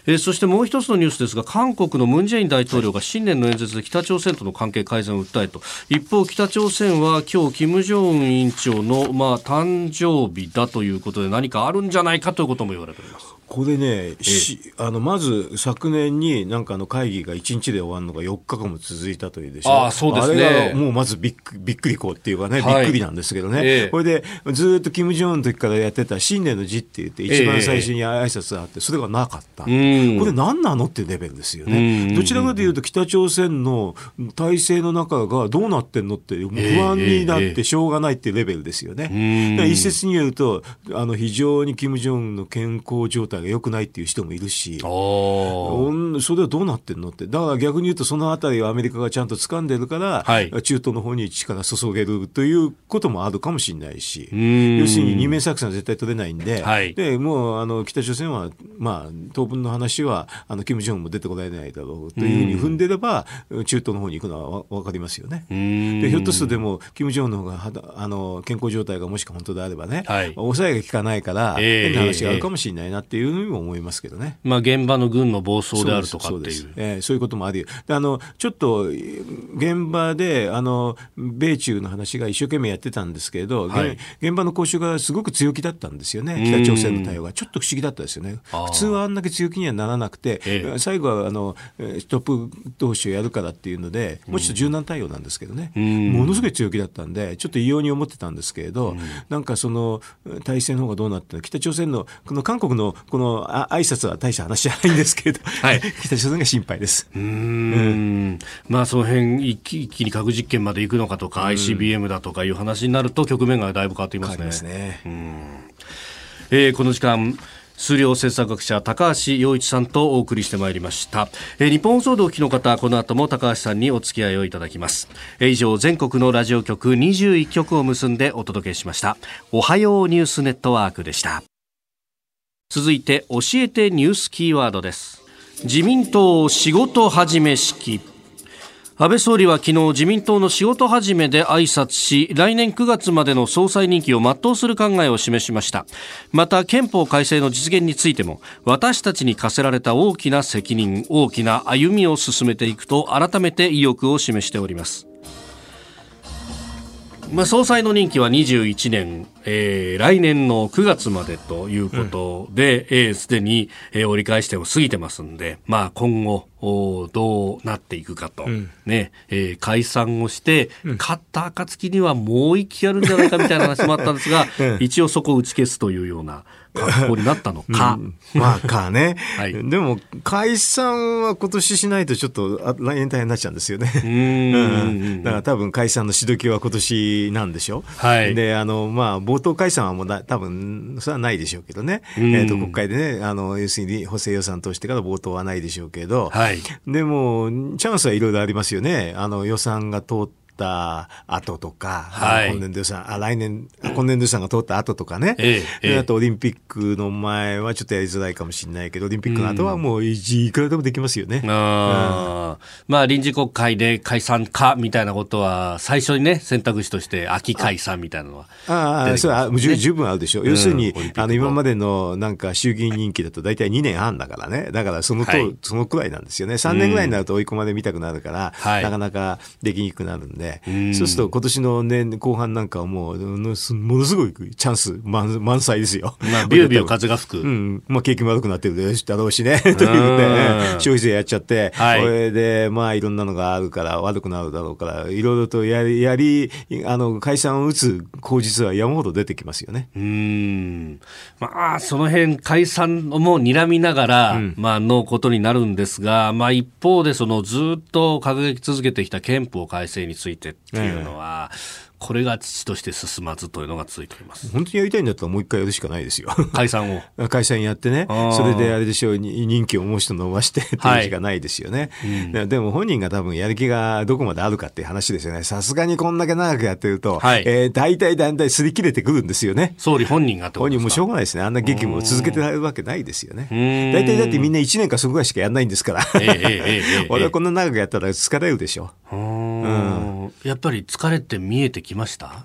Speaker 1: えー、そしてもう一つのニュースですが韓国のムン・ジェイン大統領が新年の演説で北朝鮮との関係改善を訴えと一方北朝鮮は今日金正恩委員長の、まあ、誕生日だということで何かあるんじゃないかということも言われております。
Speaker 3: これね、あのまず昨年になんかの会議が1日で終わるのが4日間も続いたというでしょ。
Speaker 1: あそうですね。
Speaker 3: あれがもうまずびっくびっくりこうっていうかね、はい、びっくりなんですけどね、えこれでずっと金正恩の時からやってた新年の辞って言って、一番最初に挨拶があって、それがなかった、これ、何なのっていうレベルですよね。どちらかというと、北朝鮮の体制の中がどうなってんのって、不安になってしょうがないっていうレベルですよね。一説によると、あの非常に金正恩の健康状態が良くないっていう人もいるし、それはどうなってんのって、だから逆に言うと、そのあたりをアメリカがちゃんと掴んでるから、はい、中東の方に力注げるということもあるかもしれないし、要するに二面作戦は絶対取れないんで、はい、でもうあの北朝鮮は、まあ、当分の話は、あの金正恩も出てこられないだろうというふうに踏んでれば、中東の方に行くのは分かりますよね。でひょっとするとでも、金正恩の方があの健康状態がもしか本当であればね、はい、抑えが効かないから、変な話があるかもしれないなっていいうふうにも思いますけどね。
Speaker 1: まあ、現場の軍の暴走であるとかっていう。そう
Speaker 3: えー、そういうこともある。よ。あのちょっと現場であの米中の話が一生懸命やってたんですけれど、はい、現場の交渉がすごく強気だったんですよね、北朝鮮の対応が。ちょっと不思議だったですよね。普通はあんだけ強気にはならなくて、ええ、最後はあのトップ同士をやるからっていうので、もうちょっと柔軟対応なんですけどね、ものすごい強気だったんで、ちょっと異様に思ってたんですけれど、なんかその体制の方がどうなって北朝鮮のこの韓国のこのあ挨拶は大した話じゃないんですけれど、はい、北朝鮮が心配です。うん、
Speaker 1: まあその辺一気一気に核実験まで行くのかとか、ICBM だとかいう話になると局面がだいぶ変わっていますね。すね。えー、この時間数量政策学者高橋洋一さんとお送りしてまいりました、えー、日本放送でお聞きの方この後も高橋さんにお付き合いをいただきます、えー、以上全国のラジオ局21局を結んでお届けしました。おはようニュースネットワークでした続いて教えてニュースキーワードです。自民党仕事始め式。安倍総理は昨日自民党の仕事始めで挨拶し来年9月までの総裁任期を全うする考えを示しました。また憲法改正の実現についても私たちに課せられた大きな責任大きな歩みを進めていくと改めて意欲を示しております。まあ、総裁の任期は21年、えー、来年の9月までということで、す、で、うん、に、えー、折り返しても過ぎてますんで、まあ、今後、おどうなっていくかと、うん、ね、えー、解散をして、うん、勝った暁にはもう一期やるんじゃないかみたいな話もあったんですが、う ん、一応そこを打ち消すというような、格好になったの？か。うん、
Speaker 3: まあかね、はい。でも解散は今年しないとちょっと来年大変になっちゃうんですよね。うん だから多分解散のしどきは今年なんでしょ？はい。であのまあ冒頭解散はもう多分それはないでしょうけどね。えと国会でねあの要するに補正予算通してから冒頭はないでしょうけど。はい。でもチャンスはいろいろありますよね。あの予算が通ってった後とか、はい、今年度予算、あ、来年、今年度予算が通った後とかね、ええ、あとオリンピックの前はちょっとやりづらいかもしれないけど、オリンピックの後はもういくらでもできますよね。うん、
Speaker 1: あまあ臨時国会で解散かみたいなことは、最初にね、選択肢として秋解散みたいなのは、
Speaker 3: ああ、それは十分あるでしょ。う。要するに、あの今までのなんか衆議院任期だと大体2年半だからね、だからそのと、はい、そのくらいなんですよね。3年ぐらいになると追い込まれ見たくなるから、なかなかできにくくなるんで、そうすると今年の年後半なんかはもう、ものすごいチャンス満満載ですよ。
Speaker 1: まあ、ビュービュー風が吹く。う
Speaker 3: ん。まあ、景気も悪くなってるだろうしね。というで、消費税やっちゃって、はい、これで、まあ、いろんなのがあるから、悪くなるだろうから、いろいろとやり、やり、あの、解散を打つ口実は山ほど出てきますよね。
Speaker 1: うん。まあ、その辺、解散も睨みながら、うん、まあ、のことになるんですが、まあ、一方で、その、ずっと掲げ続けてきた憲法改正についてっていうのは、これが父として進まずというのが続いております。
Speaker 3: 本当にやりたいんだったらもう一回やるしかないですよ。
Speaker 1: 解散を。
Speaker 3: 解散やってねそれであれでしょう任期をもう一度伸ばしてっていうしかないですよね、はいうん、でも本人が多分やる気がどこまであるかっていう話ですよね。さすがにこんだけ長くやってると、はい、えー、大体大体擦り切れてくるんですよね。
Speaker 1: 総理本人が
Speaker 3: 本人もしょうがないですね。あんな激務を続けてられるわけないですよね。大体だってみんな1年かそこぐらいしかやらないんですから、えーえーえー、俺はこんな長くやったら疲れるでしょ。う、う
Speaker 1: ん、やっぱり疲れて見えてきました？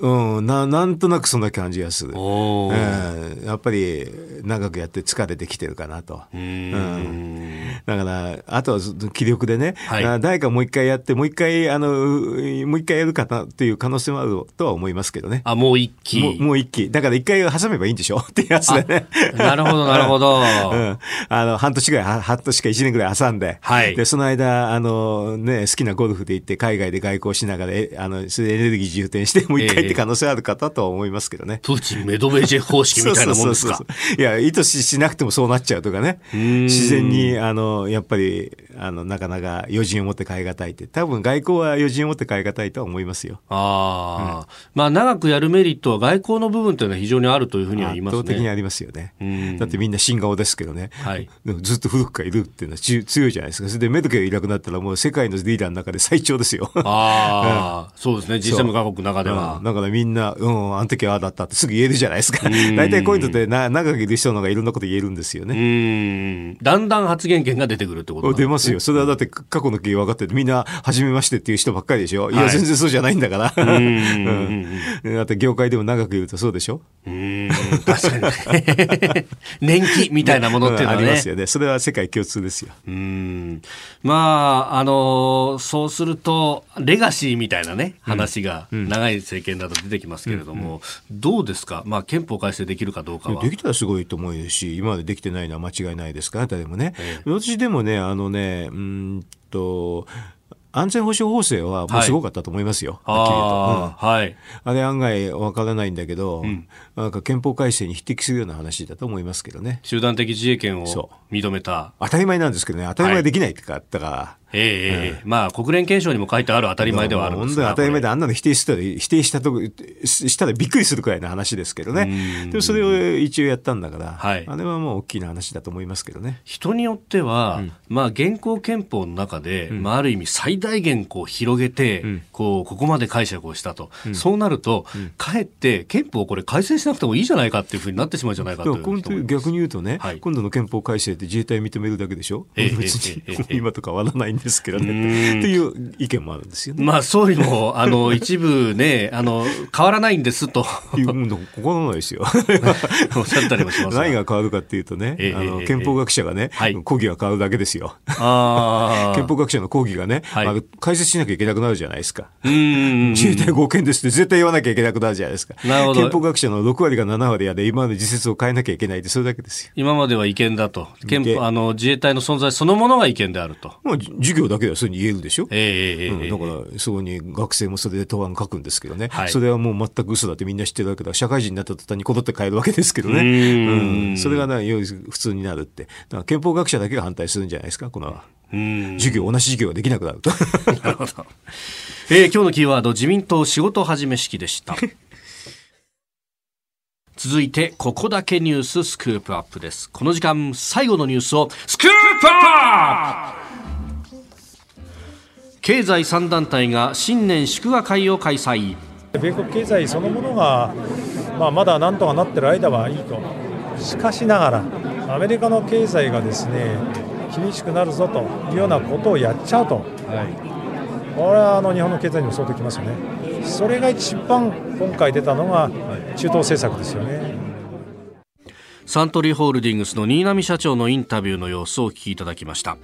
Speaker 3: うん、ななんとなくそんな感じがする、えー、やっぱり長くやって疲れてきてるかなと、うん、だからあとは気力でね、はい、誰かもう一回やってもう一回あのもう一回やるかなっていう可能性もあるとは思いますけどね。
Speaker 1: あもう一期
Speaker 3: ももう一期だから一回挟めばいいんでしょ？っていうやつでね。
Speaker 1: なるほどなるほど、うん、
Speaker 3: あの半年ぐらい半年か一年ぐらい挟んで,、はい、でその間あの、ね、好きなゴルフで行って海外で外交しながらあのそれでエネルギー充填してもう一回って可能性ある方とは思いますけどね。
Speaker 1: プーチンメドベージェ方式みたいなもんですか？
Speaker 3: いや、意図ししなくてもそうなっちゃうとかね。自然に、あの、やっぱり、あの、なかなか余人を持って変え難いって。多分外交は余人を持って変え難いとは思いますよ。
Speaker 1: ああ、うん、まあ長くやるメリットは外交の部分というのは非常にあるというふうには言いますね。
Speaker 3: 圧倒的にありますよね。だってみんな新顔ですけどね。はい。ずっと古くからいるっていうのは強いじゃないですか。それでメドケがいなくなったらもう世界のリーダーの中で最長ですよ。
Speaker 1: ああ、うん、そうですね。G7 各国の中では。
Speaker 3: うん、だからみんな、うん、あの時はああだったってすぐ言えるじゃないですか。大体こういうのってな長くいる人の方がいろんなこと言えるんですよね。
Speaker 1: だんだん発言権が出てくるってこと、
Speaker 3: ね、出ますよ。それはだって過去の経緯分かってて、みんな初めましてっていう人ばっかりでしょ。はい、いや、全然そうじゃないんだから。うん、だって業界でも長くいるとそうでしょ。うん
Speaker 1: 確かに。年季みたいなものっていうのはね。
Speaker 3: ありますよね。それは世界共通ですよ。
Speaker 1: うん。まあ、あの、そうすると、レガシーみたいなね、話が長い政権だと出てきますけれども、うんうん、どうですか？まあ、憲法改正できるかどうかは。
Speaker 3: できたらすごいと思うし、今までできてないのは間違いないですから、誰もね。ええ、私でもね、あのね、うんと、安全保障法制はもうすごかったと思いますよ、はっきり言うん、はい、あれ案外わからないんだけど、うん、なんか憲法改正に匹敵するような話だと思いますけどね。
Speaker 1: 集団的自衛権を認めた。
Speaker 3: 当たり前なんですけどね。当たり前できないってかったから、
Speaker 1: ええ、うん、まあ国連憲章にも書いてある当たり前ではあるんですが
Speaker 3: 当たり前であんなの否定したら否定したとしたらびっくりするくらいの話ですけどね。でもそれを一応やったんだから、はい、あれはもう大きな話だと思いますけどね。
Speaker 1: 人によっては、うん、まあ現行憲法の中で、うん、まあある意味最大限こう広げて、こうここまで解釈をしたと、そうなると、かえって憲法をこれ改正しなくてもいいじゃないかっていうふうになってしまうじゃないかと
Speaker 3: 逆に言うとね、はい、今度の憲法改正って自衛隊認めるだけでしょ、えー、別に、えー、今と変わらないんですけどねっていう意見もあるんですよね。
Speaker 1: まあ総理もあの 一部ねあの変わらないんですと。
Speaker 3: いうの心ないですよ。
Speaker 1: おっしゃったりもします。
Speaker 3: 何が変わるかっていうとね、えー、あの憲法学者がね、はい、講義が変わるだけですよ。あ 憲法学者の講義がね、はい、解説しなきゃいけなくなるじゃないですか。自衛隊合憲ですって絶対言わなきゃいけなくなるじゃないですか。なるほど。憲法学者の6割が7割やで今まで自説を変えなきゃいけないでそれだけですよ。
Speaker 1: 今までは違憲だと。憲法あの自衛隊の存在そのものが違憲であると。
Speaker 3: まあ授業だけではそういうに言えるでしょ？ええー、うん、だからそこに学生もそれで答案書くんですけどね、はい、それはもう全く嘘だってみんな知ってるわけだ社会人になった途端に戻って帰るわけですけどね。うんうん、それがな普通になるって。だから憲法学者だけが反対するんじゃないですか？この。授業同じ授業ができなくなると。なるほど。
Speaker 1: えー、今日のキーワード自民党仕事始め式でした。続いてここだけニューススクープアップですこの時間最後のニュースをスクープアップ経済3団体が新年祝賀会を開催。
Speaker 4: 米国経済そのものが、まあ、まだなんとかなってる間はいいと。しかしながらアメリカの経済がですね厳しくなるぞというようなことをやっちゃうと、はい、これはあの日本の経済にも相当きますよね。それが一番今回出たのが中東政策ですよね。
Speaker 1: サントリーホールディングスの新浪社長のインタビューの様子をお聞きいただきました。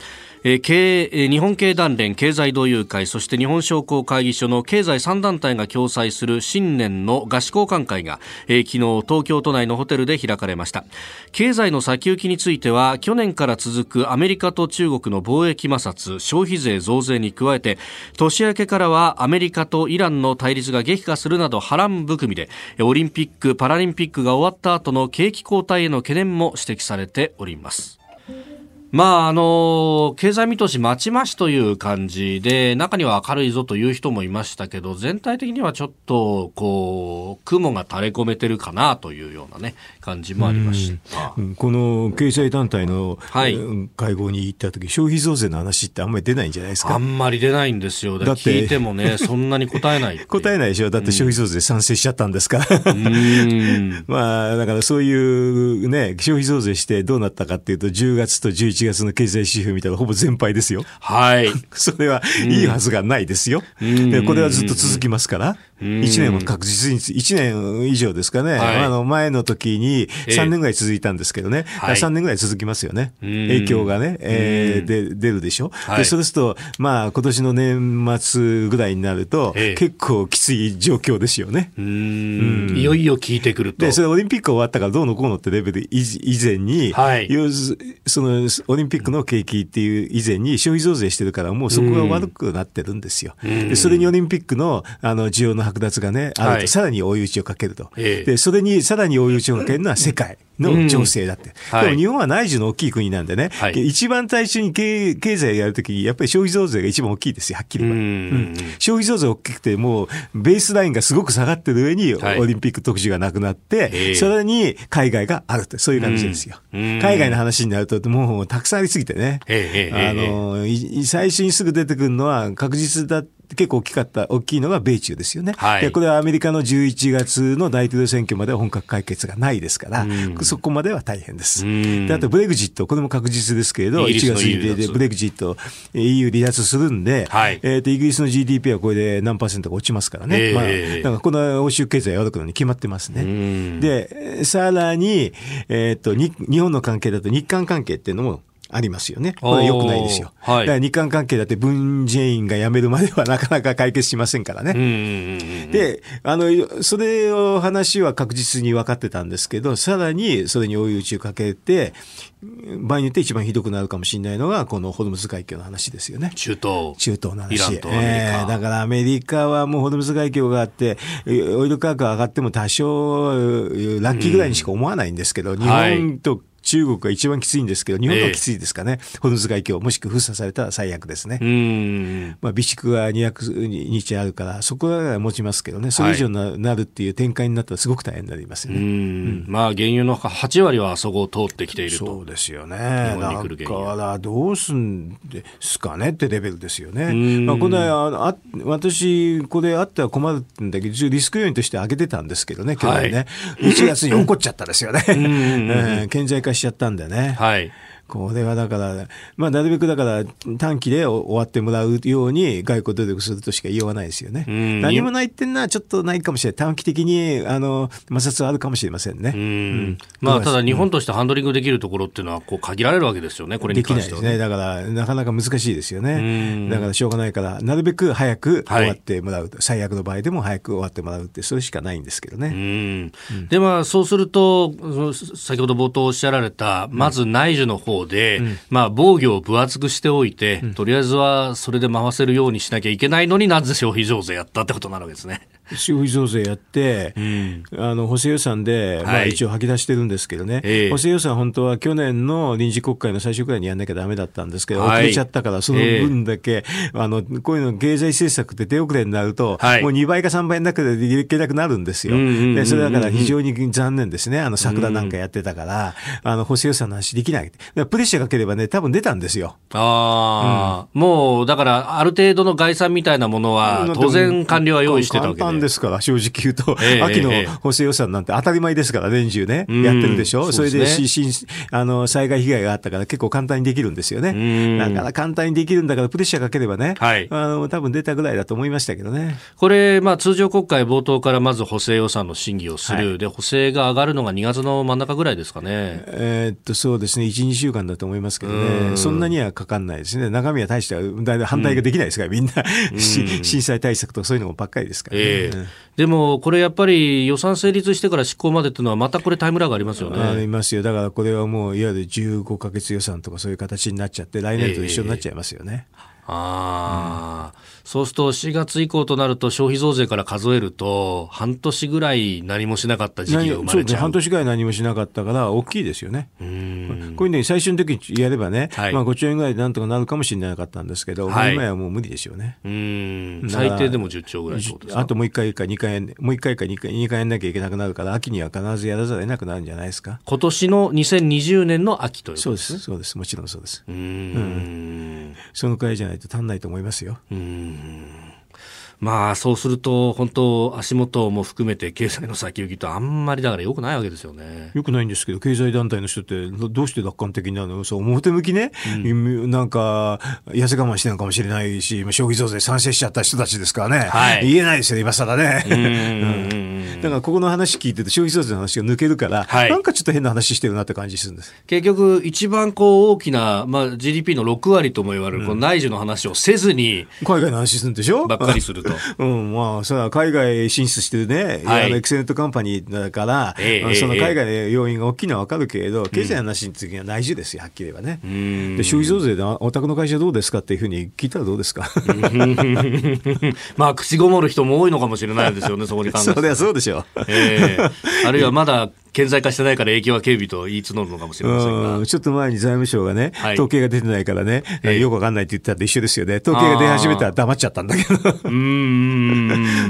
Speaker 1: えー、経営、日本経団連経済同友会そして日本商工会議所の経済3団体が共催する新年の合宿交換会が、えー、昨日東京都内のホテルで開かれました経済の先行きについては去年から続くアメリカと中国の貿易摩擦消費税増税に加えて年明けからはアメリカとイランの対立が激化するなど波乱含みでオリンピック・パラリンピックが終わった後の景気後退へのの懸念も指摘されております。まあ、あの、経済見通し待ちましという感じで、中には明るいぞという人もいましたけど、全体的にはちょっと、こう、雲が垂れ込めてるかなというようなね、感じもありました。
Speaker 3: この経済団体の、はい、会合に行った時、消費増税の話ってあんまり出ないんじゃないですか？
Speaker 1: あんまり出ないんですよ。だって聞いてもね、そんなに答えない
Speaker 3: 答えないでしょ？だって消費増税賛成しちゃったんですから。まあ、だからそういうね、消費増税してどうなったかっていうと、10月と11月1月の経済指標見たらほぼ全敗ですよ。
Speaker 1: はい。
Speaker 3: それはいいはずがないですよ。でこれはずっと続きますから。1年も確実に、1年以上ですかね。はい、あの、前の時に3年ぐらい続いたんですけどね。えー、3年ぐらい続きますよね。影響がね、えー、で、出るでしょ。はい、で、そうすると、まあ、今年の年末ぐらいになると、えー、結構きつい状況ですよね。う
Speaker 1: ん。いよいよ効いてくると。
Speaker 3: で、それオリンピック終わったからどうのこうのってレベル以前に、はい、その、オリンピックの景気っていう以前に消費増税してるから、もうそこが悪くなってるんですよ。で、それにオリンピックの、あの、需要の剥奪がね、あると、さらに追い打ちをかけると。で、それにさらに追い打ちをかけるのは世界。の情勢だって、うんはい、でも日本は内需の大きい国なんでね、はい、一番最初に経経済やるときに、やっぱり消費増税が一番大きいですよ、はっきり言えば。うん、消費増税大きくて、もうベースラインがすごく下がってる上に、オリンピック特需がなくなって、それに海外があるって、そういう感じですよ。海外の話になると、もうたくさんありすぎてね、あの最初にすぐ出てくるのは、確実だ結構大きかった、大きいのが米中ですよね。はい、でこれはアメリカの11月の大統領選挙までは本格解決がないですから、うん、そこまでは大変です。であとブレグジット、これも確実ですけれど、1月にでブレグジット、EU 離脱するんで、はい、えー、とイギリスの GDP はこれで何パーセントか落ちますからね。えー、まあ、だからこの欧州経済が悪くなるに決まってますね。で、さらに、えっ、ー、と、日本の関係だと日韓関係っていうのもありますよね。これ良くないですよ。はい、だから日韓関係だって文在寅が辞めるまではなかなか解決しませんからね。で、あの、それを話は確実に分かってたんですけど、さらにそれに追い打ちをかけて、場合によって一番ひどくなるかもしれないのが、このホルムズ海峡の話ですよね。
Speaker 1: 中東。
Speaker 3: 中東の話。イえー、だからアメリカはもうホルムズ海峡があって、オイル価格が上がっても多少、ラッキーぐらいにしか思わないんですけど、日本と、中国が一番きついんですけど、日本はきついですかね、ホルムズ海峡、もしくは封鎖されたら最悪ですね。まあ、備蓄が200日あるから、そこは持ちますけどね、それ以上になるっていう展開になったら、すごく大変になりますよね。うん、
Speaker 1: まあ、原油の8割はそこを通ってきていると。
Speaker 3: そうですよね。だからどうすんですかねってレベルですよね。まあ、このあ私、これあっては困るんだけど、リスク要因として挙げてたんですけどね、去年ね、はい、1月に起こっちゃったですよね。うん、顕在化しちゃったんでね。はい。これはだから、まあ、なるべくだから短期で終わってもらうように外交努力するとしか言いようがないですよね。何もないっていうのはちょっとないかもしれない。短期的にあの摩擦はあるかもしれませんね。うん、
Speaker 1: まあ、ただ日本としてハンドリングできるところっていうのはこう限られるわけですよね、これに関して
Speaker 3: は、ね、できないですね。だからなかなか難しいですよね。だからしょうがないから、なるべく早く終わってもらう、はい、最悪の場合でも早く終わってもらうって、それしかないんですけどね。
Speaker 1: うん、で、まあ、そうすると、先ほど冒頭おっしゃられた、まず内需の方で、うんまあ、防御を分厚くしておいて、うん、とりあえずはそれで回せるようにしなきゃいけないのになぜ消費増税やったってことなわけですね。
Speaker 3: 消費増税やって、うん、あの補正予算で、まあ、一応吐き出してるんですけどね、はい、補正予算、本当は去年の臨時国会の最初くらいにやんなきゃだめだったんですけど、遅れちゃったから、その分だけ、あのこういうの、経済政策って手遅れになると、はい、もう2倍か3倍の中でいけなくなるんですよ。でそれだから非常に残念ですね、あの桜なんかやってたから、あの補正予算の話できない。プレッシャーかければね、多分出たんですよ。
Speaker 1: ああ、うん、もうだから、ある程度の概算みたいなものは、当然、官僚は用意してたわけで。
Speaker 3: 簡単ですから、正直言うと、えー、秋の補正予算なんて当たり前ですから、年中ね、やってるでしょ、それでしあの災害被害があったから、結構簡単にできるんですよね。だから簡単にできるんだから、プレッシャーかければね、はい、あの多分出たぐらいだと思いましたけどね。
Speaker 1: これ、まあ、通常国会冒頭からまず補正予算の審議をする、はい、で補正が上がるのが2月の真ん中ぐらいですかね。
Speaker 3: えー、っとそうですね、1、2週間だと思いますけどね、そんなにはかかんないですね、中身は大しては反対ができないですから、みんな、震災対策とかそういうのばっかりですからね。えー、
Speaker 1: でもこれやっぱり予算成立してから執行までっていうのは、またこれ、タイムラグありますよね。
Speaker 3: ありますよ、だからこれはもう、いわゆる15か月予算とかそういう形になっちゃって、来年と一緒になっちゃいますよね。えー
Speaker 1: ああ、うん、そうすると4月以降となると消費増税から数えると半年ぐらい何もしなかった時期が生まれちゃう。
Speaker 3: 半年ぐらい何もしなかったから大きいですよね。うこういうのに最初の時にやればね、はい、まあ5兆円ぐらいでなんとかなるかもしれなかったんですけど、はい、今やもう無理ですよね。
Speaker 1: うん。最低でも10兆ぐらい
Speaker 3: あともう1回か2回もう1回か2回 ,2 回やんなきゃいけなくなるから秋には必ずやらざるを得なくなるんじゃないですか？
Speaker 1: 今年の2020年の秋という
Speaker 3: そうです、そうです、もちろんそうです。うん、そのくらいじゃないと足んないと思いますますよ。うん Hum.
Speaker 1: まあそうすると本当足元も含めて経済の先行きとあんまりだからよくないわけですよね。
Speaker 3: よくないんですけど経済団体の人ってどうして楽観的なの？そう表向きね、うん、なんか痩せ我慢してるのかもしれないし消費増税賛成しちゃった人たちですからね、はい、言えないですよ今更ね。うん、だからここの話聞いてて消費増税の話が抜けるから、はい、なんかちょっと変な話してるなって感じするんです。
Speaker 1: 結局一番こう大きな、まあ、GDP の6割とも言われるこの内需の話をせずに、
Speaker 3: 海外の話するんでしょ？
Speaker 1: ばっかりすると。
Speaker 3: うん、まあ、それは海外進出してるね、はい、あのエクセレントカンパニーだから、えー、その海外の要因が大きいのは分かるけれど、経済の話については内需ですよ、はっきり言えばね。で消費増税でお宅の会社どうですかっていうふうに聞いたらどうですか？
Speaker 1: まあ、口ごもる人も多いのかもしれないですよね、そこに関して。
Speaker 3: そりゃそうでしょう。
Speaker 1: えー、あるいはまだ顕在化してないから影響は警備と言い募るのかもしれませんが。
Speaker 3: ちょっと前に財務省がね、はい、統計が出てないからね、えー、よくわかんないって言ったって一緒ですよね。統計が出始めたら黙っちゃったんだけど。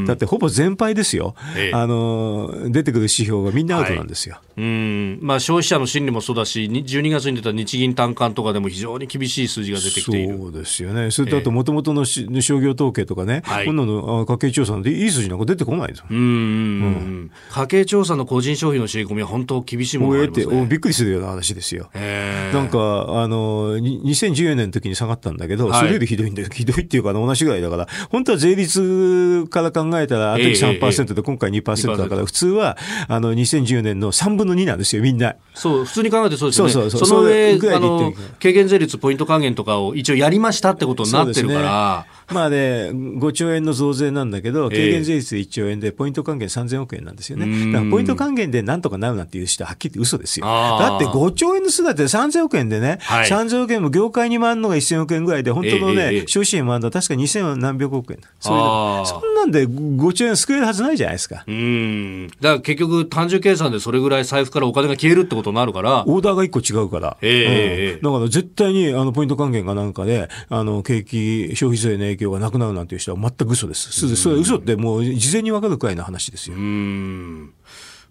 Speaker 3: だってほぼ全敗ですよ。えー、あの、出てくる指標がみんなアウトなんですよ。
Speaker 1: はい、うん。まあ消費者の心理もそうだし、12月に出た日銀短観とかでも非常に厳しい数字が出てきている。
Speaker 3: そうですよね。それとあと、もともとの商業統計とかね、はい、こんなの家計調査なんていい数字なんか出てこないですうん、
Speaker 1: 家計調査の個人消費の込みは本当厳しいものがありますね。
Speaker 3: びっくりするような話ですよ。なんか、あの、2014年の時に下がったんだけど、それよりひどいんだよ。ひどいっていうか、同じぐらいだから、本当は税率から考えたら、あの時3%で今回2%だから、普通は、あの、2014年の3分の2なんですよ、みんな。
Speaker 1: そう、普通に考えてそうですよね。そうそうそう。その上、あの、軽減税率、ポイント還元とかを一応やりましたってことになってるから、
Speaker 3: まあね、5兆円の増税なんだけど、軽減税率1兆円で、ポイント還元3000億円なんですよね。だからポイント還元でなんとかなるなんていう人ははっきり言って嘘ですよ。だって5兆円の数だって3000億円でね、はい、3000億円も業界に回るのが1000億円ぐらいで、本当のね、えー、消費者に回るのは確か2000何百億円。そそんなんで5兆円救えるはずないじゃないですか。う
Speaker 1: ん。だから結局単純計算でそれぐらい財布からお金が消えるってことになるから。
Speaker 3: オーダーが1個違うから。ええーうん、だから絶対にあのポイント還元がなんかで、あの景気、消費税の影響がなくなるなんていう人は全く嘘です。それ嘘ってもう事前に分かるくらいの話ですよ。うん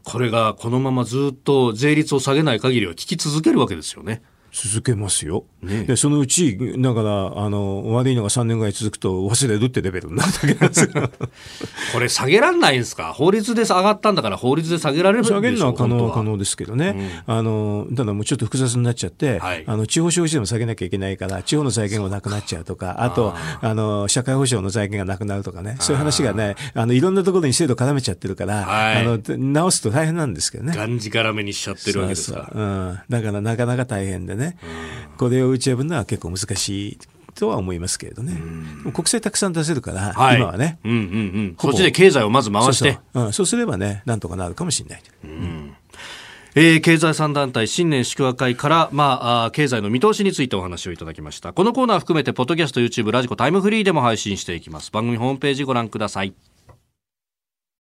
Speaker 1: これがこのままずっと税率を下げない限りは効き続けるわけですよね。
Speaker 3: 続けますよ。ね、でそのうち、だから、あの、悪いのが3年ぐらい続くと忘れるってレベルになるだけなんですよ。
Speaker 1: これ下げられないんですか？法律で上がったんだから法律で下げられる
Speaker 3: 下げるのは可能可能ですけどね。うん、あの、ただもうちょっと複雑になっちゃって、はい、あの、地方消費税も下げなきゃいけないから、地方の財源がなくなっちゃうとか、あと、あの、社会保障の財源がなくなるとかね、そういう話がね、あの、いろんなところに制度絡めちゃってるから、はい、あの、直すと大変なんですけどね。
Speaker 1: がんじがめにしちゃってるわけですか
Speaker 3: ら。うん。だからなかなか大変でね。うんこれを打ち破るのは結構難しいとは思いますけれどね、国債たくさん出せるから、はい、今はね、うんうんう
Speaker 1: ん、こっちで経済をまず回して。
Speaker 3: そう、う。ん、そうすればね、なんとかなるかもしれない。うん。
Speaker 1: えー、経済産団体新年祝賀会から、まあ、経済の見通しについてお話をいただきました。このコーナー含めてポッドキャスト YouTube ラジコタイムフリーでも配信していきます。番組ホームページご覧ください